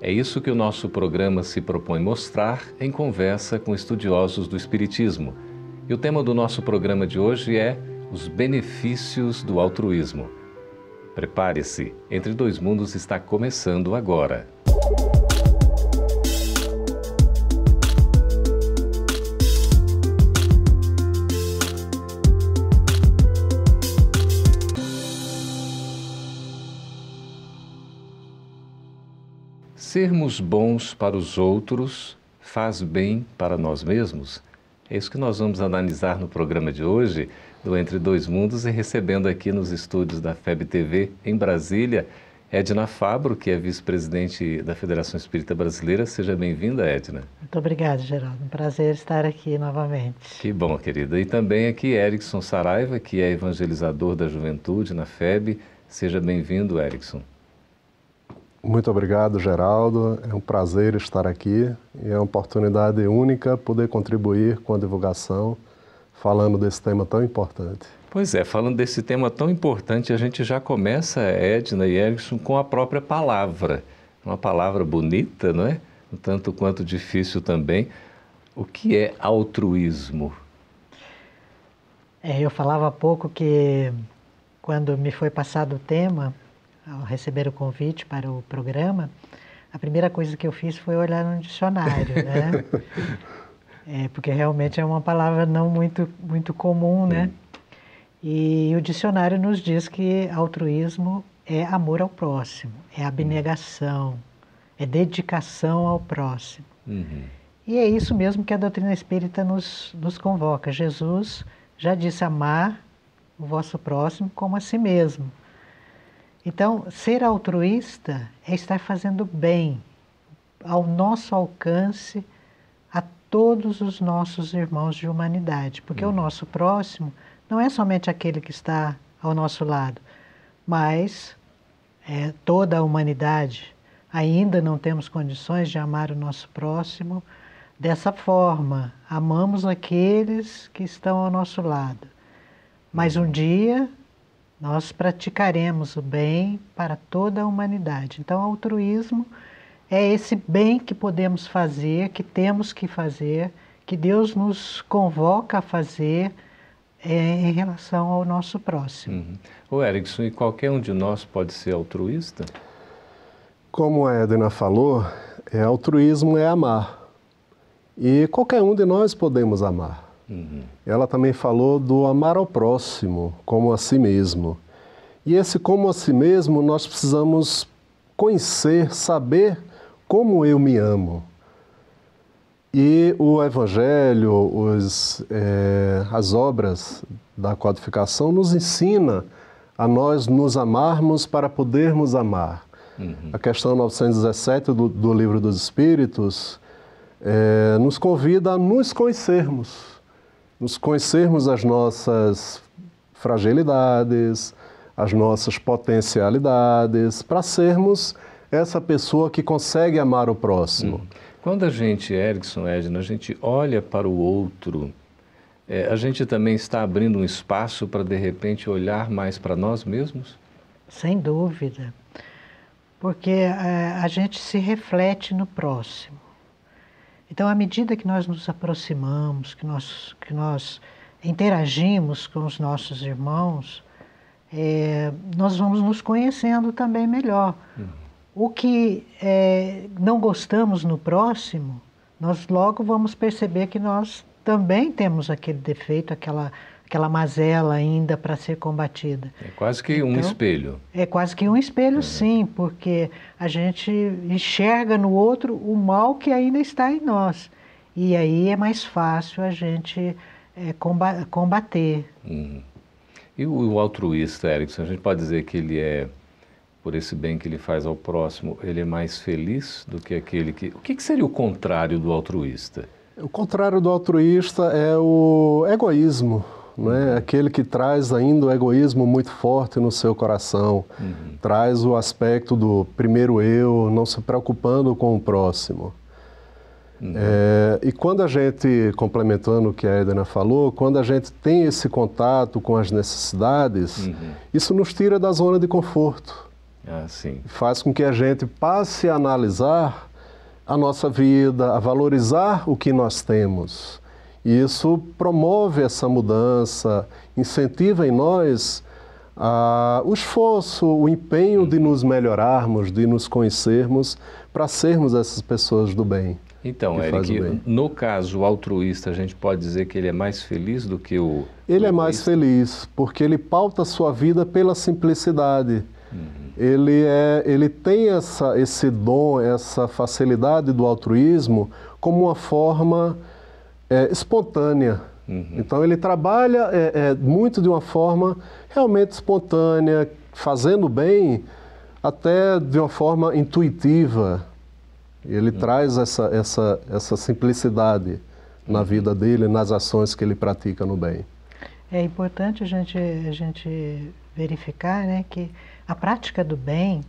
É isso que o nosso programa se propõe mostrar em conversa com estudiosos do Espiritismo. E o tema do nosso programa de hoje é os benefícios do altruísmo. Prepare-se, Entre Dois Mundos está começando agora. Sermos bons para os outros faz bem para nós mesmos? É isso que nós vamos analisar no programa de hoje, do Entre Dois Mundos, e recebendo aqui nos estúdios da FEB TV em Brasília, Edna Fabro, que é vice-presidente da Federação Espírita Brasileira. Seja bem-vinda, Edna. Muito obrigada, Geraldo. Um prazer estar aqui novamente. Que bom, querida. E também aqui Erickson Saraiva, que é evangelizador da juventude na FEB. Seja bem-vindo, Erickson. Muito obrigado, Geraldo. É um prazer estar aqui e é uma oportunidade única poder contribuir com a divulgação falando desse tema tão importante. Pois é, falando desse tema tão importante, a gente já começa, Edna e Erickson, com a própria palavra. Uma palavra bonita, não é? Um tanto quanto difícil também. O que é altruísmo? É, eu falava há pouco que quando me foi passado o tema, ao receber o convite para o programa, a primeira coisa que eu fiz foi olhar no dicionário, né? é, porque realmente é uma palavra não muito, muito comum, né? E o dicionário nos diz que altruísmo é amor ao próximo, é abnegação, é dedicação ao próximo. Uhum. E é isso mesmo que a doutrina espírita nos, nos convoca. Jesus já disse amar o vosso próximo como a si mesmo. Então, ser altruísta é estar fazendo bem ao nosso alcance a todos os nossos irmãos de humanidade, porque uhum. o nosso próximo não é somente aquele que está ao nosso lado, mas é toda a humanidade. Ainda não temos condições de amar o nosso próximo dessa forma. Amamos aqueles que estão ao nosso lado. Mas um dia nós praticaremos o bem para toda a humanidade. Então, altruísmo é esse bem que podemos fazer, que temos que fazer, que Deus nos convoca a fazer é, em relação ao nosso próximo. Uhum. O Erickson, e qualquer um de nós pode ser altruísta? Como a Edna falou, é, altruísmo é amar. E qualquer um de nós podemos amar. Uhum. Ela também falou do amar ao próximo como a si mesmo. E esse como a si mesmo nós precisamos conhecer, saber como eu me amo. E o Evangelho, os, é, as obras da codificação nos ensina a nós nos amarmos para podermos amar. Uhum. A questão 917 do, do Livro dos Espíritos é, nos convida a nos conhecermos nos conhecermos as nossas fragilidades, as nossas potencialidades, para sermos essa pessoa que consegue amar o próximo. Hum. Quando a gente, Erickson, Edna, a gente olha para o outro, é, a gente também está abrindo um espaço para, de repente, olhar mais para nós mesmos? Sem dúvida. Porque é, a gente se reflete no próximo. Então, à medida que nós nos aproximamos, que nós, que nós interagimos com os nossos irmãos, é, nós vamos nos conhecendo também melhor. Uhum. O que é, não gostamos no próximo, nós logo vamos perceber que nós também temos aquele defeito, aquela aquela mazela ainda para ser combatida. É quase que um então, espelho. É quase que um espelho, é. sim, porque a gente enxerga no outro o mal que ainda está em nós. E aí é mais fácil a gente é, combater. Uhum. E o, o altruísta, Erickson, a gente pode dizer que ele é, por esse bem que ele faz ao próximo, ele é mais feliz do que aquele que. O que, que seria o contrário do altruísta? O contrário do altruísta é o egoísmo, né? aquele que traz ainda o egoísmo muito forte no seu coração, uhum. traz o aspecto do primeiro eu, não se preocupando com o próximo. Uhum. É, e quando a gente, complementando o que a Edna falou, quando a gente tem esse contato com as necessidades, uhum. isso nos tira da zona de conforto. Ah, Faz com que a gente passe a analisar a nossa vida, a valorizar o que nós temos. E isso promove essa mudança, incentiva em nós ah, o esforço, o empenho de nos melhorarmos, de nos conhecermos, para sermos essas pessoas do bem. Então, Eric, no caso altruísta, a gente pode dizer que ele é mais feliz do que o. Ele é mais feliz, porque ele pauta a sua vida pela simplicidade. Uhum. Ele, é, ele tem essa, esse dom, essa facilidade do altruísmo como uma forma é, espontânea. Uhum. Então ele trabalha é, é, muito de uma forma realmente espontânea, fazendo bem, até de uma forma intuitiva. Ele uhum. traz essa, essa, essa simplicidade na uhum. vida dele, nas ações que ele pratica no bem. É importante a gente, a gente verificar né, que a prática do bem,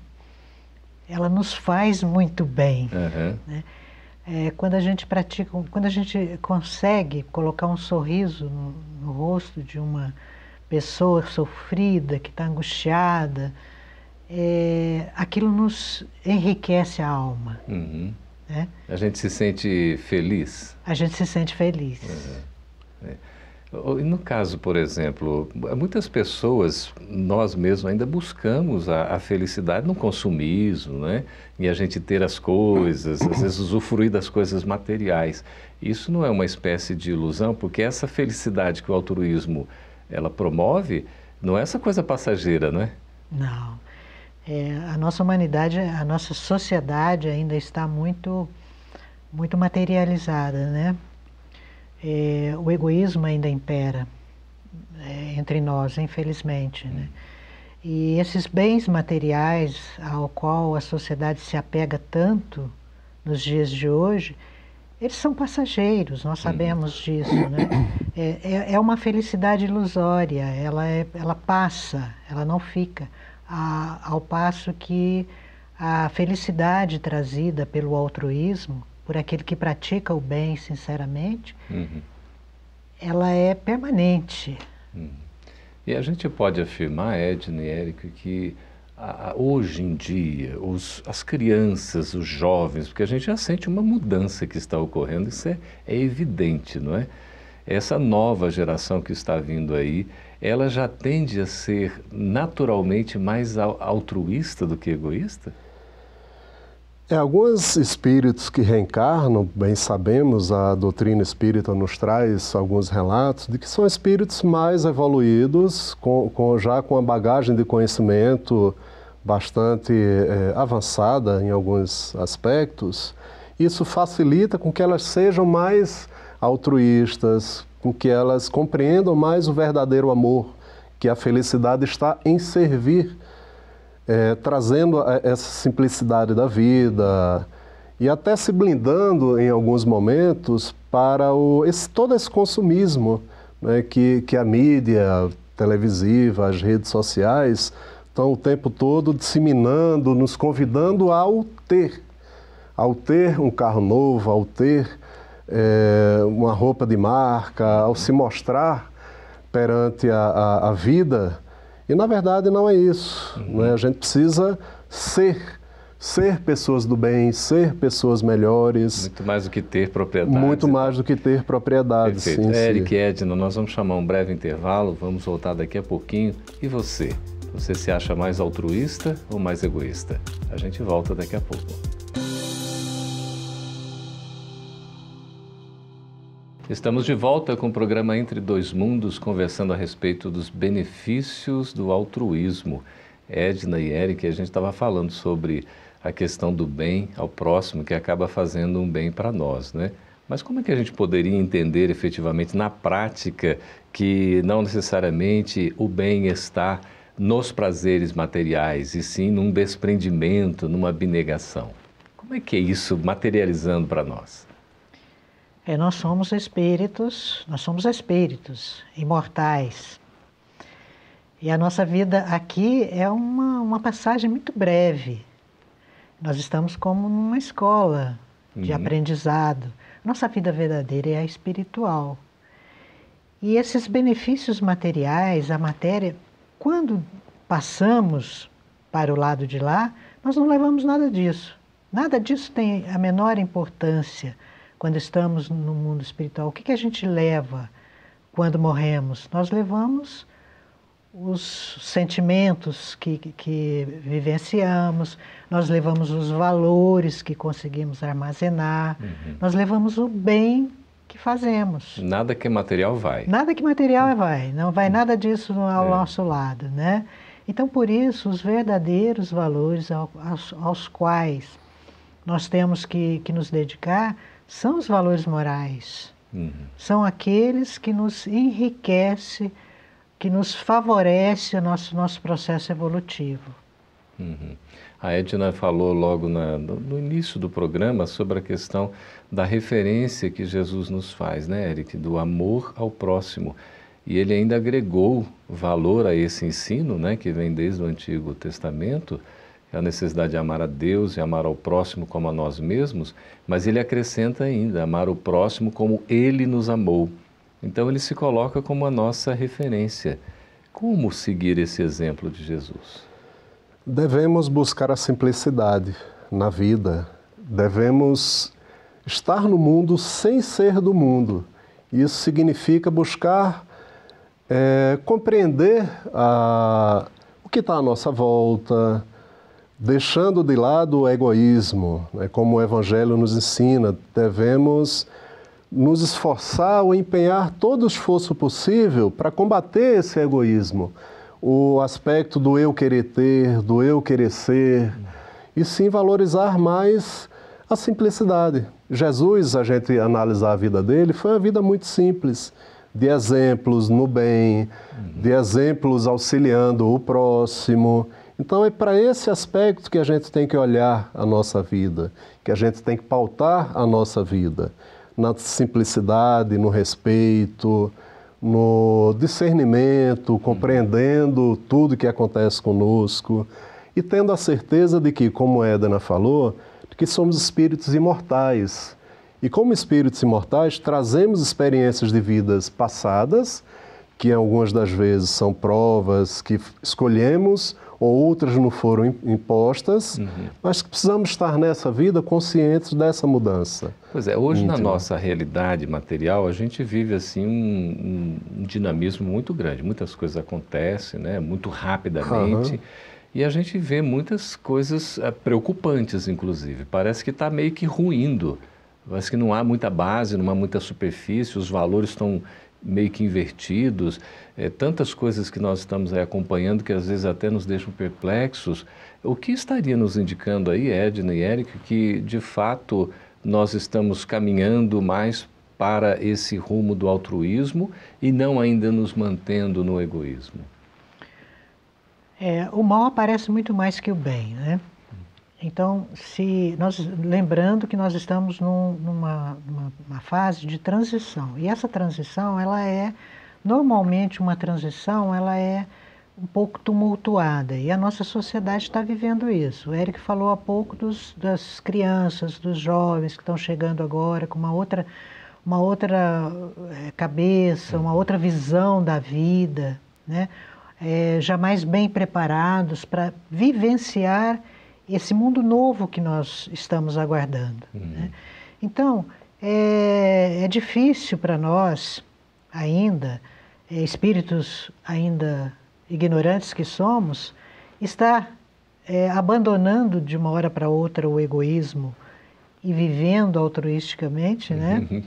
ela nos faz muito bem. Uhum. Né? É, quando a gente pratica, quando a gente consegue colocar um sorriso no, no rosto de uma pessoa sofrida, que está angustiada, é, aquilo nos enriquece a alma. Uhum. Né? A gente se sente feliz? A gente se sente feliz. Uhum. É. No caso, por exemplo, muitas pessoas, nós mesmos ainda buscamos a, a, felicidade no consumismo, né? E a gente ter as coisas, às vezes usufruir das coisas materiais. Isso não é uma espécie de ilusão, porque essa felicidade que o altruísmo ela promove não é essa coisa passageira, não é? Não. É, a nossa humanidade, a nossa sociedade ainda está muito, muito materializada, né? É, o egoísmo ainda impera é, entre nós, infelizmente. Né? E esses bens materiais ao qual a sociedade se apega tanto nos dias de hoje, eles são passageiros, nós sabemos disso. Né? É, é, é uma felicidade ilusória, ela, é, ela passa, ela não fica. A, ao passo que a felicidade trazida pelo altruísmo por aquele que pratica o bem sinceramente, uhum. ela é permanente. Uhum. E a gente pode afirmar, Edna e Érica, que a, hoje em dia, os, as crianças, os jovens, porque a gente já sente uma mudança que está ocorrendo, isso é, é evidente, não é? Essa nova geração que está vindo aí, ela já tende a ser naturalmente mais altruísta do que egoísta? É, alguns espíritos que reencarnam, bem sabemos, a doutrina espírita nos traz alguns relatos de que são espíritos mais evoluídos, com, com já com a bagagem de conhecimento bastante é, avançada em alguns aspectos. Isso facilita com que elas sejam mais altruístas, com que elas compreendam mais o verdadeiro amor, que a felicidade está em servir é, trazendo essa simplicidade da vida e até se blindando em alguns momentos para o, esse, todo esse consumismo né, que, que a mídia televisiva, as redes sociais estão o tempo todo disseminando, nos convidando ao ter, ao ter um carro novo, ao ter é, uma roupa de marca, ao se mostrar perante a, a, a vida e na verdade não é isso. Uhum. Né? A gente precisa ser, ser pessoas do bem, ser pessoas melhores. Muito mais do que ter propriedades. Muito mais do que ter propriedades. Perfeito. Sim, Eric. Edna, nós vamos chamar um breve intervalo, vamos voltar daqui a pouquinho. E você? Você se acha mais altruísta ou mais egoísta? A gente volta daqui a pouco. Estamos de volta com o programa Entre Dois Mundos, conversando a respeito dos benefícios do altruísmo. Edna e Eric, a gente estava falando sobre a questão do bem ao próximo, que acaba fazendo um bem para nós, né? Mas como é que a gente poderia entender efetivamente na prática que não necessariamente o bem está nos prazeres materiais, e sim num desprendimento, numa abnegação? Como é que é isso materializando para nós? É, nós somos espíritos, nós somos espíritos imortais. E a nossa vida aqui é uma, uma passagem muito breve. Nós estamos como numa escola de uhum. aprendizado. Nossa vida verdadeira é a espiritual. E esses benefícios materiais, a matéria, quando passamos para o lado de lá, nós não levamos nada disso. Nada disso tem a menor importância quando estamos no mundo espiritual. O que, que a gente leva quando morremos? Nós levamos os sentimentos que, que vivenciamos, nós levamos os valores que conseguimos armazenar, uhum. nós levamos o bem que fazemos. Nada que é material vai. Nada que material vai, não vai nada disso ao é. nosso lado, né? Então, por isso, os verdadeiros valores aos, aos quais nós temos que, que nos dedicar são os valores morais. Uhum. São aqueles que nos enriquecem que nos favorece o nosso, nosso processo evolutivo. Uhum. A Edna falou logo na, no início do programa sobre a questão da referência que Jesus nos faz, né, Eric? Do amor ao próximo. E ele ainda agregou valor a esse ensino, né, que vem desde o Antigo Testamento, a necessidade de amar a Deus e amar ao próximo como a nós mesmos, mas ele acrescenta ainda amar o próximo como ele nos amou. Então ele se coloca como a nossa referência. Como seguir esse exemplo de Jesus? Devemos buscar a simplicidade na vida. Devemos estar no mundo sem ser do mundo. Isso significa buscar é, compreender a, o que está à nossa volta, deixando de lado o egoísmo, né, como o Evangelho nos ensina. Devemos nos esforçar ou empenhar todo o esforço possível para combater esse egoísmo, o aspecto do eu querer ter, do eu querer ser, e sim valorizar mais a simplicidade. Jesus, a gente analisar a vida dele, foi uma vida muito simples, de exemplos no bem, de exemplos auxiliando o próximo. Então é para esse aspecto que a gente tem que olhar a nossa vida, que a gente tem que pautar a nossa vida na simplicidade, no respeito, no discernimento, compreendendo tudo que acontece conosco e tendo a certeza de que, como Edna falou, que somos espíritos imortais. E como espíritos imortais, trazemos experiências de vidas passadas, que algumas das vezes são provas que escolhemos ou outras não foram impostas, uhum. mas que precisamos estar nessa vida conscientes dessa mudança. Pois é, hoje na nossa realidade material a gente vive assim um, um, dinamismo muito grande, muitas coisas acontecem, né, muito rapidamente. Uhum. E a gente vê muitas coisas uh, preocupantes, inclusive. Parece que está meio que ruindo. Parece que não há muita base, não há muita superfície, os valores estão meio que invertidos, é, tantas coisas que nós estamos acompanhando que às vezes até nos deixam perplexos. O que estaria nos indicando aí, Edna e Eric, que de fato nós estamos caminhando mais para esse rumo do altruísmo e não ainda nos mantendo no egoísmo? É, o mal aparece muito mais que o bem, né? Então, se nós lembrando que nós estamos num, numa, numa, fase de transição e essa transição ela é normalmente uma transição ela é um pouco tumultuada e a nossa sociedade está vivendo isso. O Eric falou há pouco dos, das crianças, dos jovens que estão chegando agora com uma outra uma outra é, cabeça, uma outra visão da vida, né? É, jamais bem preparados para vivenciar esse mundo novo que nós estamos aguardando. Uhum. Né? Então, é, é difícil para nós ainda, é, espíritos ainda ignorantes que somos, estar é, abandonando de uma hora para outra o egoísmo e vivendo altruisticamente, né? Uhum.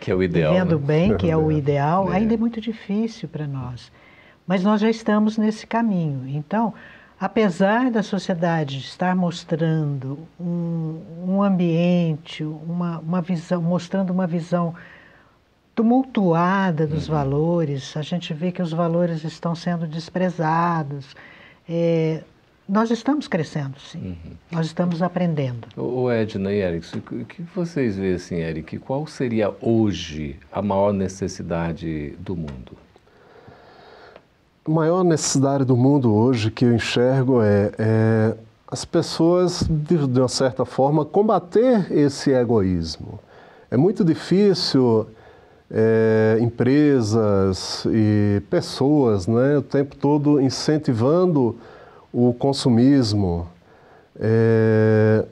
Que é o ideal. Vivendo né? bem, que é o ideal, é. ainda é muito difícil para nós. Mas nós já estamos nesse caminho. Então, apesar da sociedade estar mostrando um, um ambiente, uma, uma visão, mostrando uma visão tumultuada dos uhum. valores, a gente vê que os valores estão sendo desprezados. É, nós estamos crescendo, sim. Uhum. Nós estamos aprendendo. O Edna e Eric, o que vocês veem assim, Eric? Qual seria hoje a maior necessidade do mundo? A maior necessidade do mundo hoje que eu enxergo é, é as pessoas, de, de uma certa forma, combater esse egoísmo. É muito difícil é, empresas e pessoas né, o tempo todo incentivando o consumismo. É,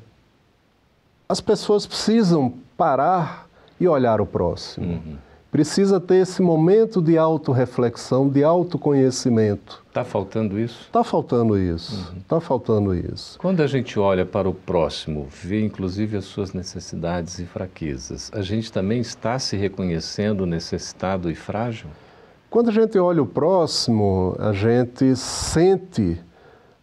as pessoas precisam parar e olhar o próximo. Uhum. Precisa ter esse momento de autorreflexão, de autoconhecimento. Está faltando isso? Está faltando isso. Está uhum. faltando isso. Quando a gente olha para o próximo, vê inclusive as suas necessidades e fraquezas, a gente também está se reconhecendo necessitado e frágil? Quando a gente olha o próximo, a gente sente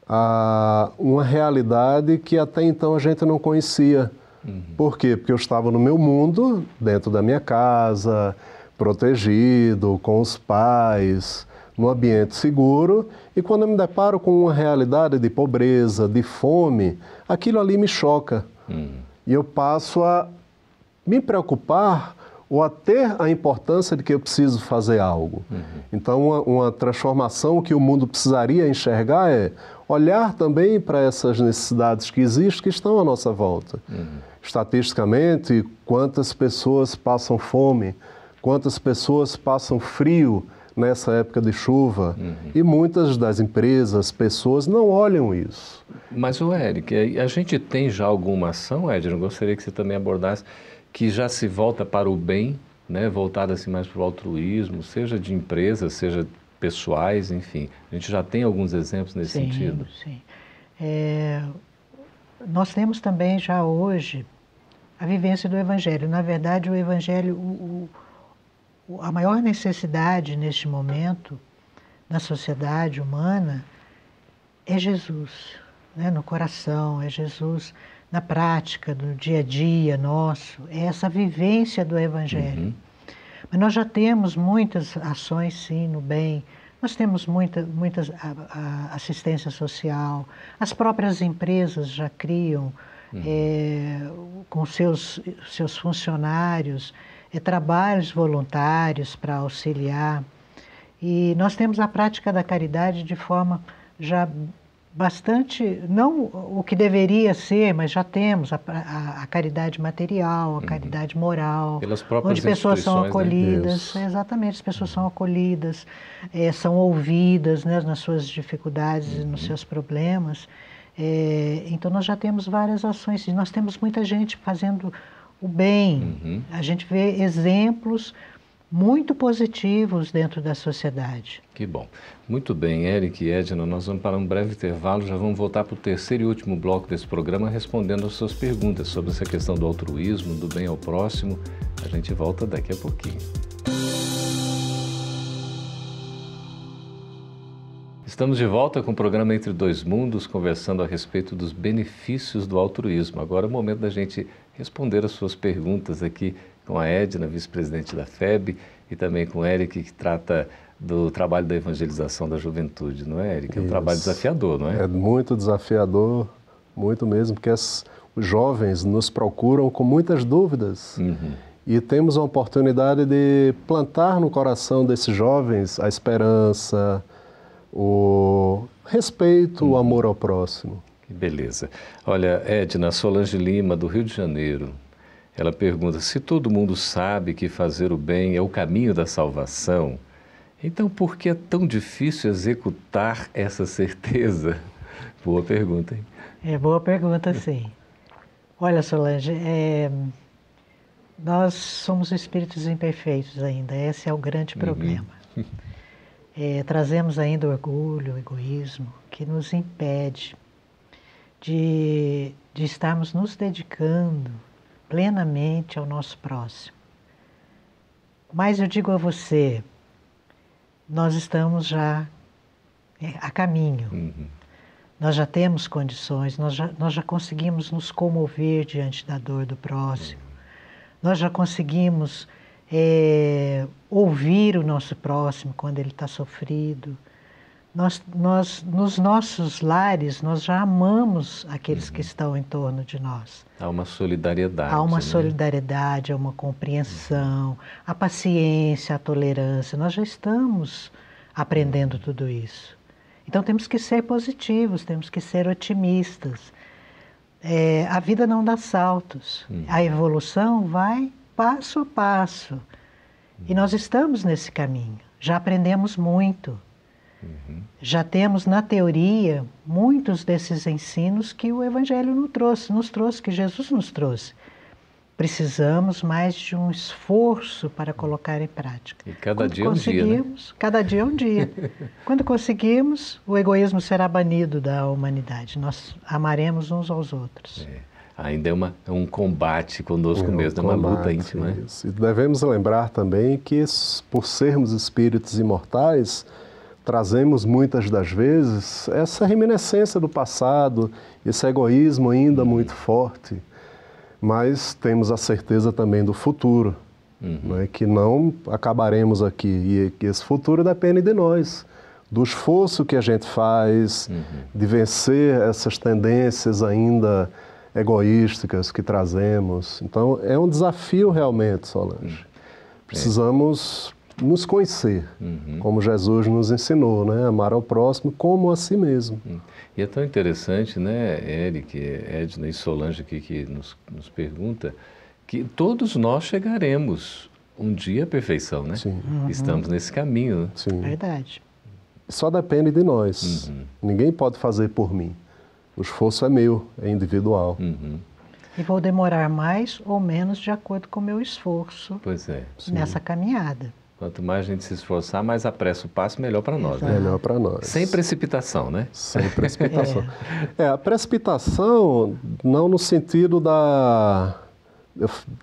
a, uma realidade que até então a gente não conhecia. Uhum. Por quê? Porque eu estava no meu mundo, dentro da minha casa, protegido, com os pais, no ambiente seguro, e quando eu me deparo com uma realidade de pobreza, de fome, aquilo ali me choca. Uhum. E eu passo a me preocupar ou a ter a importância de que eu preciso fazer algo. Uhum. Então, uma, uma, transformação que o mundo precisaria enxergar é olhar também para essas necessidades que existem, que estão à nossa volta. Uhum. Estatisticamente, quantas pessoas passam fome, quantas pessoas passam frio nessa época de chuva. Uhum. E muitas das empresas, pessoas não olham isso. Mas, o Eric, a gente tem já alguma ação, Edson? Gostaria que você também abordasse que já se volta para o bem, né, voltada assim mais para o altruísmo, seja de empresas, seja pessoais, enfim. A gente já tem alguns exemplos nesse sim, sentido. Sim. É, nós temos também já hoje a vivência do Evangelho. Na verdade, o Evangelho, o, o, a maior necessidade neste momento na sociedade humana é Jesus, né, no coração, é Jesus na prática, no dia a dia nosso, é essa vivência do Evangelho. Uhum. Mas nós já temos muitas ações, sim, no bem. Nós temos muita, muitas a, a assistência social. As próprias empresas já criam uhum. é, com seus, seus funcionários é, trabalhos voluntários para auxiliar. E nós temos a prática da caridade de forma já bastante, não o que deveria ser, mas já temos a, a, a caridade material, a uhum. caridade moral, onde pessoas são né? acolhidas, né? exatamente, as pessoas são acolhidas, é, são ouvidas né, nas suas dificuldades uhum. e nos uhum. seus problemas. É, então nós já temos várias ações, nós temos muita gente fazendo o bem, uhum. a gente vê exemplos muito positivos dentro da sociedade. Que bom. Muito bem, Eric e Edna, nós vamos para um breve intervalo, já vamos voltar para o terceiro e último bloco desse programa respondendo às suas perguntas sobre essa questão do altruísmo, do bem ao próximo. A gente volta daqui a pouquinho. Estamos de volta com o programa Entre Dois Mundos, conversando a respeito dos benefícios do altruísmo. Agora é o momento da gente responder as suas perguntas aqui com a Edna, vice-presidente da FEB, e também com o Eric, que trata do trabalho da evangelização da juventude, não é, Eric? É um Isso. trabalho desafiador, não é? É muito desafiador, muito mesmo, porque as, os jovens nos procuram com muitas dúvidas. Uhum. E temos a oportunidade de plantar no coração desses jovens a esperança, o respeito, uhum. o amor ao próximo. Beleza. Olha, Edna Solange Lima, do Rio de Janeiro, ela pergunta: se todo mundo sabe que fazer o bem é o caminho da salvação, então por que é tão difícil executar essa certeza? Boa pergunta, hein? É boa pergunta, sim. Olha, Solange, é, nós somos espíritos imperfeitos ainda, esse é o grande uhum. problema. Uhum. É, trazemos ainda o orgulho, o egoísmo, que nos impede de, de estarmos nos dedicando plenamente ao nosso próximo. Mas eu digo a você, nós estamos já é, a caminho. Uhum. Nós já temos condições, nós já, nós já conseguimos nos comover diante da dor do próximo. Uhum. Nós já conseguimos é, ouvir o nosso próximo quando ele está sofrido. Nós, nós, nos nossos lares, nós já amamos aqueles uhum. que estão em torno de nós. Há uma solidariedade. Há uma né? solidariedade, há uma compreensão, uhum. a paciência, a tolerância. Nós já estamos aprendendo tudo isso. Então temos que ser positivos, temos que ser otimistas. É, a vida não dá saltos. Uhum. A evolução vai passo a passo. E nós estamos nesse caminho. Já aprendemos muito. Uhum. Já temos na teoria muitos desses ensinos que o Evangelho nos trouxe, nos trouxe, que Jesus nos trouxe. Precisamos mais de um esforço para colocar em prática. E cada Quando dia é um dia, né? Cada dia é um dia. Quando conseguirmos, o egoísmo será banido da humanidade. Nós amaremos uns aos outros. É. Ainda é, uma, é um combate conosco é um mesmo, combate, é uma luta íntima. Isso. E devemos lembrar também que, por sermos espíritos imortais, trazemos muitas das vezes essa reminiscência do passado, esse egoísmo ainda muito forte, mas temos a certeza também do futuro, uhum. né, que não acabaremos aqui e que esse futuro depende de nós, do esforço que a gente faz, uhum. de vencer essas tendências ainda egoísticas que trazemos. Então é um desafio realmente, Solange. Uhum. Precisamos nos conhecer, uhum. como Jesus nos ensinou, né? Amar ao próximo como a si mesmo. Uhum. E é tão interessante, né, Eric, Edna e Solange aqui que nos, nos pergunta, que todos nós chegaremos um dia à perfeição, né? Sim. Uhum. Estamos nesse caminho. Né? Sim. Verdade. Só depende de nós. Uhum. Ninguém pode fazer por mim. O esforço é meu, é individual. Uhum. E vou demorar mais ou menos de acordo com o meu esforço pois é. nessa caminhada. Quanto mais a gente se esforçar, mais apressa o passo, melhor para nós. Né? Melhor para nós. Sem precipitação, né? Sem precipitação. é. é, a precipitação não no sentido da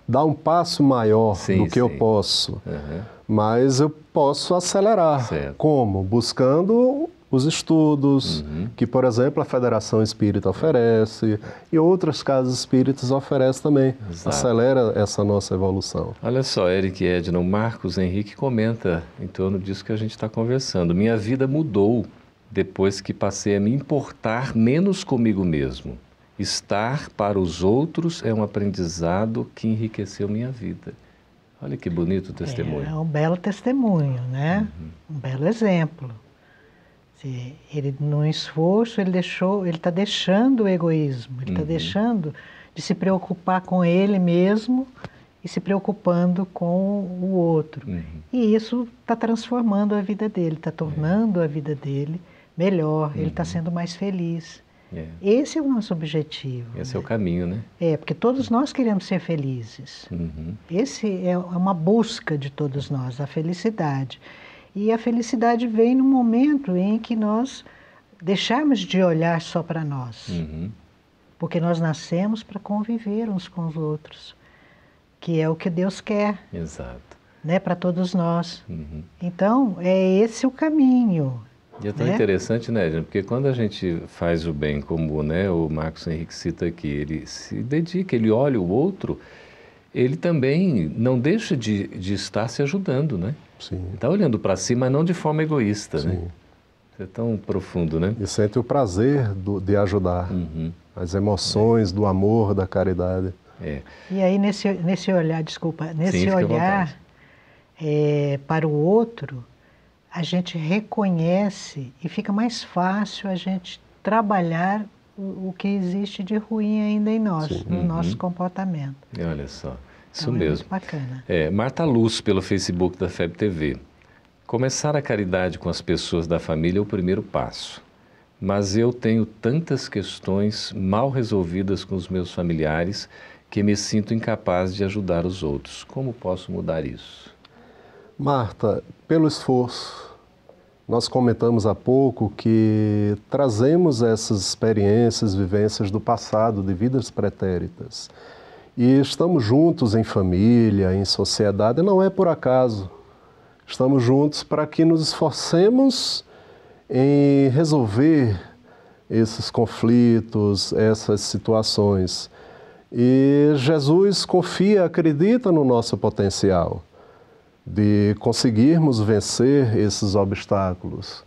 dar um passo maior sim, do que sim. eu posso, uhum. mas eu posso acelerar. Certo. Como? Buscando os estudos uhum. que, por exemplo, a Federação Espírita oferece e outras casas espíritas oferecem também. Exato. Acelera essa nossa evolução. Olha só, Eric Edna, o Marcos Henrique comenta em torno disso que a gente está conversando. Minha vida mudou depois que passei a me importar menos comigo mesmo. Estar para os outros é um aprendizado que enriqueceu minha vida. Olha que bonito o testemunho. É um belo testemunho, né? Uhum. Um belo exemplo ele no esforço ele deixou, ele está deixando o egoísmo, ele está uhum. deixando de se preocupar com ele mesmo e se preocupando com o outro. Uhum. E isso está transformando a vida dele, está tornando a vida dele melhor, uhum. ele está sendo mais feliz. É. Esse é o nosso objetivo. Esse né? é o caminho, né? É, porque todos nós queremos ser felizes. Uhum. Esse é uma busca de todos nós, a felicidade. E a felicidade vem no momento em que nós deixarmos de olhar só para nós. Uhum. Porque nós nascemos para conviver uns com os outros, que é o que Deus quer. Exato. Né, para todos nós. Uhum. Então, é esse o caminho. E é tão né? interessante, né, Edna? Porque quando a gente faz o bem, como né, o Marcos Henrique cita aqui, ele se dedica, ele olha o outro, ele também não deixa de, de estar se ajudando, né? Está olhando para si, mas não de forma egoísta, né? Sim. né? Isso é tão profundo, né? E sente o prazer do, de ajudar, uhum. as emoções é. do amor, da caridade. É. E aí nesse, nesse olhar, desculpa, nesse Sim, olhar é, para o outro, a gente reconhece e fica mais fácil a gente trabalhar o, o que existe de ruim ainda em nós, Sim. no uhum. nosso comportamento. E olha só. Isso então, mesmo. É bacana. É, Marta Luz, pelo Facebook da FEB TV. Começar a caridade com as pessoas da família é o primeiro passo. Mas eu tenho tantas questões mal resolvidas com os meus familiares que me sinto incapaz de ajudar os outros. Como posso mudar isso? Marta, pelo esforço. Nós comentamos há pouco que trazemos essas experiências, vivências do passado, de vidas pretéritas. E estamos juntos em família, em sociedade, não é por acaso. Estamos juntos para que nos esforcemos em resolver esses conflitos, essas situações. E Jesus confia, acredita no nosso potencial de conseguirmos vencer esses obstáculos.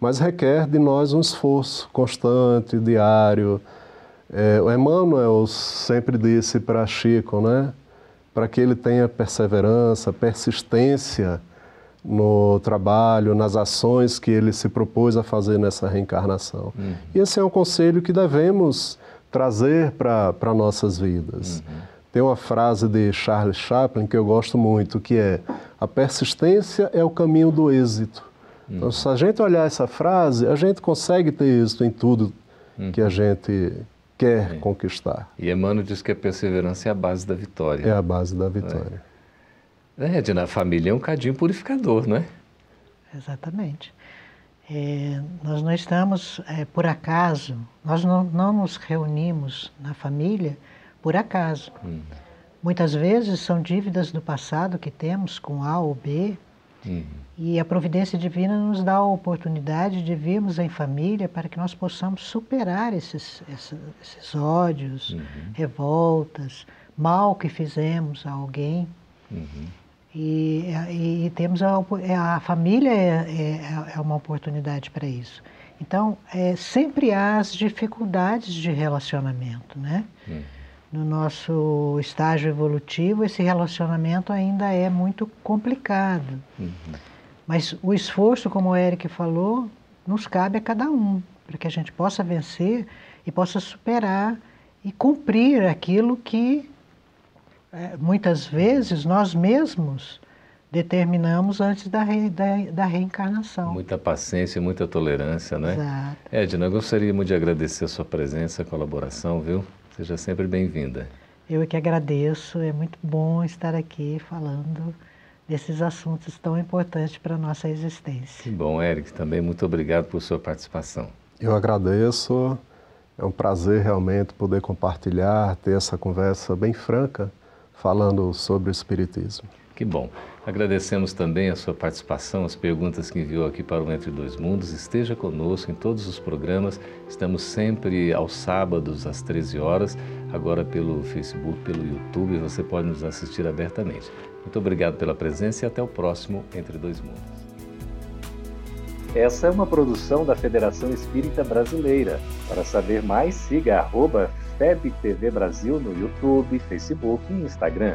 mas requer de nós um esforço constante, diário. É, o Emmanuel sempre disse para Chico, né? Para que ele tenha perseverança, persistência no trabalho, nas ações que ele se propôs a fazer nessa reencarnação. Uhum. E esse é um conselho que devemos trazer para nossas vidas. Uhum. Tem uma frase de Charles Chaplin que eu gosto muito, que é: a persistência é o caminho do êxito. Uhum. Então, se a gente olhar essa frase, a gente consegue ter êxito em tudo uhum. que a gente quer é. conquistar. E Emmanuel diz que a perseverança é a base da vitória. É a base da vitória. É, é Edna, a família é um cadinho purificador, não é? Exatamente. É, nós não estamos, é, por acaso, nós não, não, nos reunimos na família por acaso. Uhum. Muitas vezes são dívidas do passado que temos com A ou B, uhum. e a providência divina nos dá a oportunidade de virmos em família para que nós possamos superar esses, esses, esses ódios, uhum. revoltas, mal que fizemos a alguém. Uhum. E, e, e temos a, é, a família é, é, é uma oportunidade para isso. Então, é, sempre há as dificuldades de relacionamento, né? Hum. No nosso estágio evolutivo, esse relacionamento ainda é muito complicado. Uhum. Mas o esforço, como o Eric falou, nos cabe a cada um, para que a gente possa vencer e possa superar e cumprir aquilo que é, muitas vezes nós mesmos determinamos antes da, re, da, da, reencarnação. Muita paciência e muita tolerância, né? Exato. Edna, eu gostaria muito de agradecer a sua presença, a colaboração, viu? Seja sempre bem-vinda. Eu é que agradeço, é muito bom estar aqui falando desses assuntos tão importantes para a nossa existência. Que bom, Eric, também muito obrigado por sua participação. Eu agradeço, é um prazer realmente poder compartilhar, ter essa conversa bem franca falando sobre o Espiritismo. Que bom. Agradecemos também a sua participação, as perguntas que enviou aqui para o Entre Dois Mundos. Esteja conosco em todos os programas. Estamos sempre aos sábados, às 13 horas, agora pelo Facebook, pelo YouTube. Você pode nos assistir abertamente. Muito obrigado pela presença e até o próximo Entre Dois Mundos. Essa é uma produção da Federação Espírita Brasileira. Para saber mais, siga FebTV Brasil no YouTube, Facebook e Instagram.